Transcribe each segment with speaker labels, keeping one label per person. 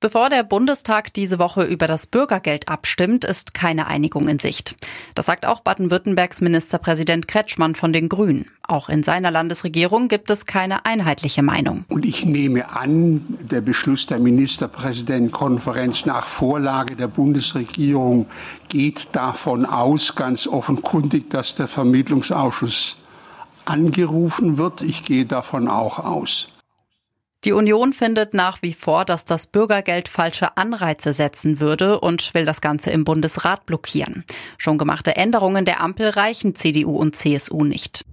Speaker 1: Bevor der Bundestag diese Woche über das Bürgergeld abstimmt, ist keine Einigung in Sicht. Das sagt auch Baden-Württembergs Ministerpräsident Kretschmann von den Grünen. Auch in seiner Landesregierung gibt es keine einheitliche Meinung.
Speaker 2: Und ich nehme an, der Beschluss der Ministerpräsidentenkonferenz nach Vorlage der Bundesregierung geht davon aus, ganz offenkundig, dass der Vermittlungsausschuss angerufen wird. Ich gehe davon auch aus.
Speaker 1: Die Union findet nach wie vor, dass das Bürgergeld falsche Anreize setzen würde und will das Ganze im Bundesrat blockieren. Schon gemachte Änderungen der Ampel reichen CDU und CSU nicht.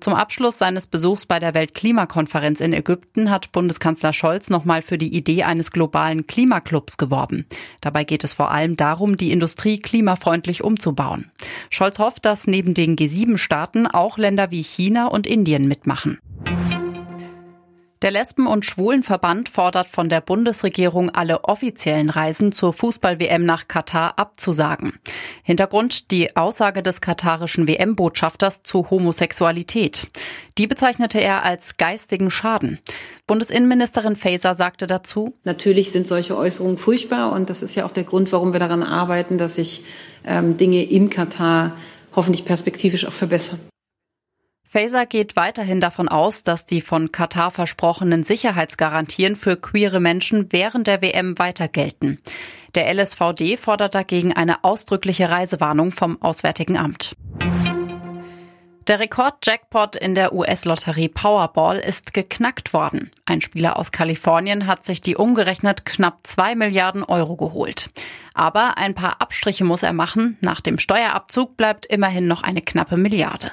Speaker 1: Zum Abschluss seines Besuchs bei der Weltklimakonferenz in Ägypten hat Bundeskanzler Scholz nochmal für die Idee eines globalen Klimaclubs geworben. Dabei geht es vor allem darum, die Industrie klimafreundlich umzubauen. Scholz hofft, dass neben den G7-Staaten auch Länder wie China und Indien mitmachen. Der Lesben- und Schwulenverband fordert von der Bundesregierung, alle offiziellen Reisen zur Fußball-WM nach Katar abzusagen. Hintergrund die Aussage des katarischen WM-Botschafters zu Homosexualität. Die bezeichnete er als geistigen Schaden. Bundesinnenministerin Faeser sagte dazu,
Speaker 3: Natürlich sind solche Äußerungen furchtbar und das ist ja auch der Grund, warum wir daran arbeiten, dass sich ähm, Dinge in Katar hoffentlich perspektivisch auch verbessern.
Speaker 1: Faeser geht weiterhin davon aus, dass die von Katar versprochenen Sicherheitsgarantien für queere Menschen während der WM weiter gelten. Der LSVD fordert dagegen eine ausdrückliche Reisewarnung vom Auswärtigen Amt. Der Rekord-Jackpot in der US-Lotterie Powerball ist geknackt worden. Ein Spieler aus Kalifornien hat sich die umgerechnet knapp zwei Milliarden Euro geholt. Aber ein paar Abstriche muss er machen. Nach dem Steuerabzug bleibt immerhin noch eine knappe Milliarde.